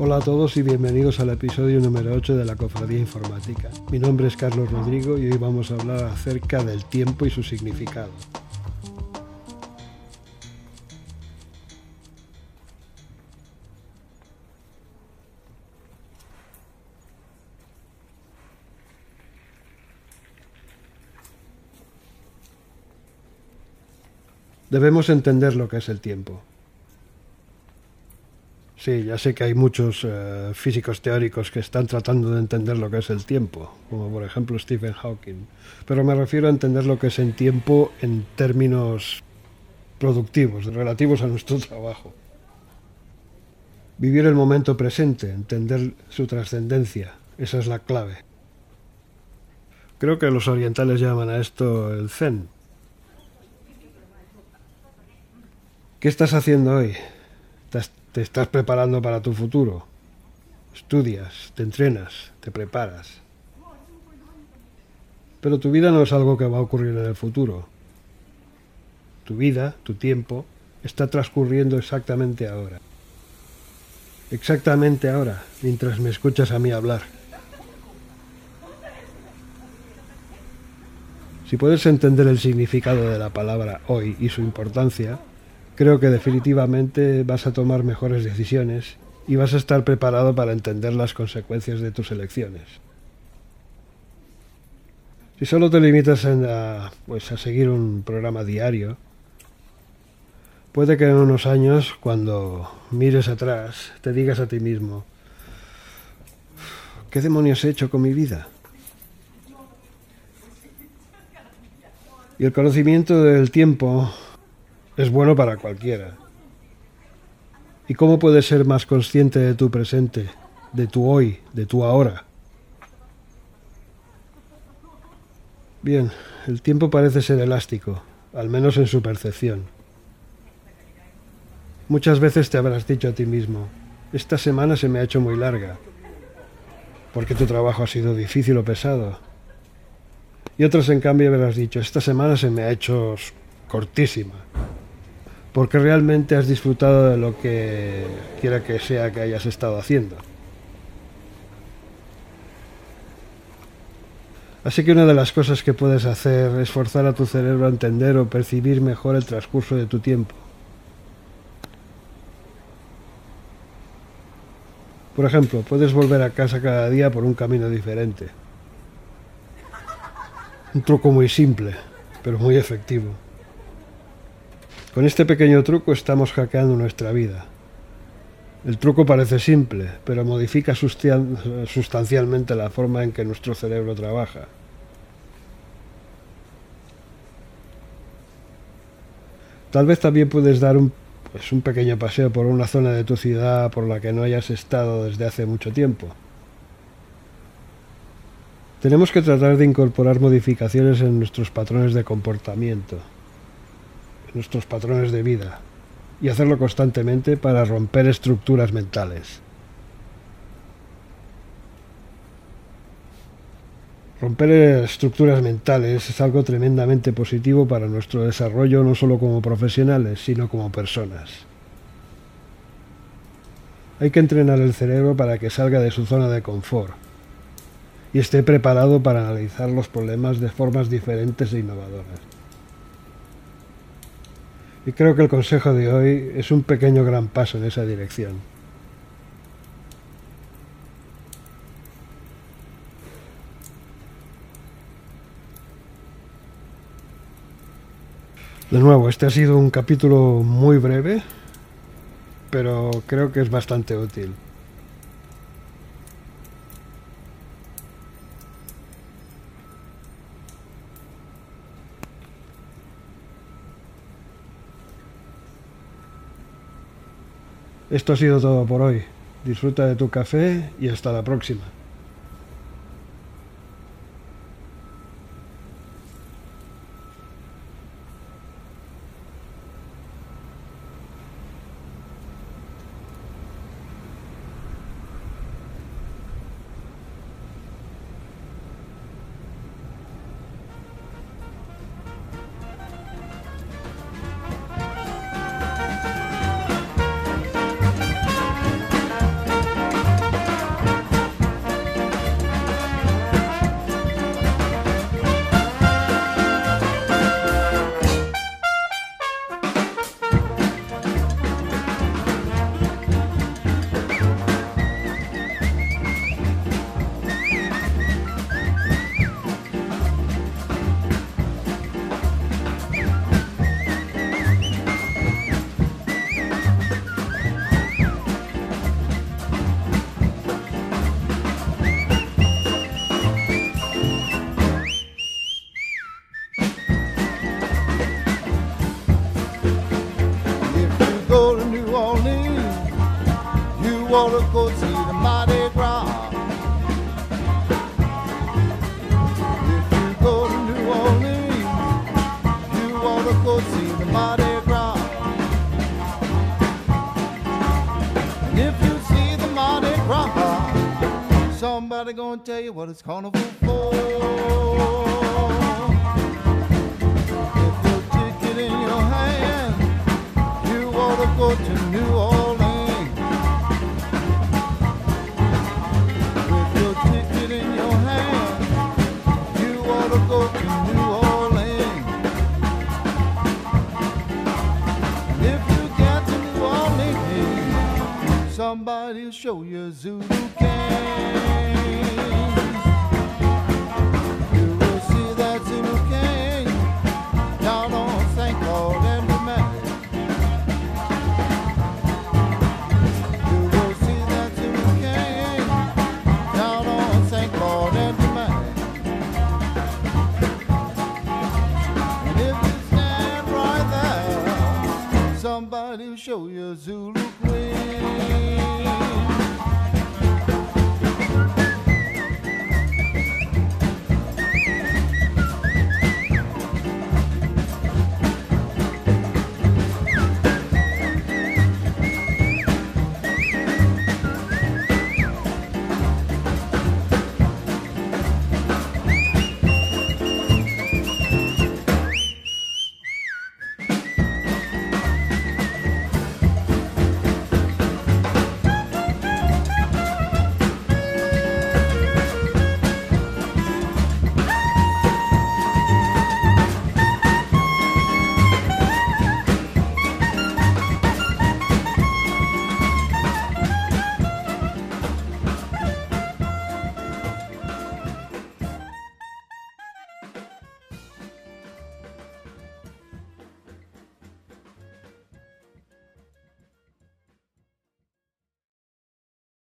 Hola a todos y bienvenidos al episodio número 8 de la Cofradía Informática. Mi nombre es Carlos Rodrigo y hoy vamos a hablar acerca del tiempo y su significado. Debemos entender lo que es el tiempo. Sí, ya sé que hay muchos eh, físicos teóricos que están tratando de entender lo que es el tiempo, como por ejemplo Stephen Hawking. Pero me refiero a entender lo que es el tiempo en términos productivos, relativos a nuestro trabajo. Vivir el momento presente, entender su trascendencia, esa es la clave. Creo que los orientales llaman a esto el zen, ¿Qué estás haciendo hoy? ¿Te estás preparando para tu futuro? Estudias, te entrenas, te preparas. Pero tu vida no es algo que va a ocurrir en el futuro. Tu vida, tu tiempo, está transcurriendo exactamente ahora. Exactamente ahora, mientras me escuchas a mí hablar. Si puedes entender el significado de la palabra hoy y su importancia, creo que definitivamente vas a tomar mejores decisiones y vas a estar preparado para entender las consecuencias de tus elecciones. Si solo te limitas a, pues, a seguir un programa diario, puede que en unos años, cuando mires atrás, te digas a ti mismo, ¿qué demonios he hecho con mi vida? Y el conocimiento del tiempo es bueno para cualquiera. ¿Y cómo puedes ser más consciente de tu presente, de tu hoy, de tu ahora? Bien, el tiempo parece ser elástico, al menos en su percepción. Muchas veces te habrás dicho a ti mismo, esta semana se me ha hecho muy larga, porque tu trabajo ha sido difícil o pesado. Y otras en cambio habrás dicho, esta semana se me ha hecho cortísima, porque realmente has disfrutado de lo que quiera que sea que hayas estado haciendo. Así que una de las cosas que puedes hacer es forzar a tu cerebro a entender o percibir mejor el transcurso de tu tiempo. Por ejemplo, puedes volver a casa cada día por un camino diferente. Un truco muy simple, pero muy efectivo. Con este pequeño truco estamos hackeando nuestra vida. El truco parece simple, pero modifica sustancialmente la forma en que nuestro cerebro trabaja. Tal vez también puedes dar un, pues, un pequeño paseo por una zona de tu ciudad por la que no hayas estado desde hace mucho tiempo. Tenemos que tratar de incorporar modificaciones en nuestros patrones de comportamiento nuestros patrones de vida y hacerlo constantemente para romper estructuras mentales. Romper estructuras mentales es algo tremendamente positivo para nuestro desarrollo no solo como profesionales, sino como personas. Hay que entrenar el cerebro para que salga de su zona de confort y esté preparado para analizar los problemas de formas diferentes e innovadoras. Y creo que el consejo de hoy es un pequeño gran paso en esa dirección. De nuevo, este ha sido un capítulo muy breve, pero creo que es bastante útil. Esto ha sido todo por hoy. Disfruta de tu café y hasta la próxima. To go see the Mardi Gras. If you go to New Orleans, you to go see the Mardi Gras. And if you see the Mardi Gras, somebody gonna tell you what it's carnival for. If your ticket in your hand, you to go to New Orleans. Somebody'll show you Zulu King. You will see that Zulu King down on St. Claude and Romantic. You will see that Zulu King down on St. Claude and Romantic. And if you stand right there, somebody'll show you Zulu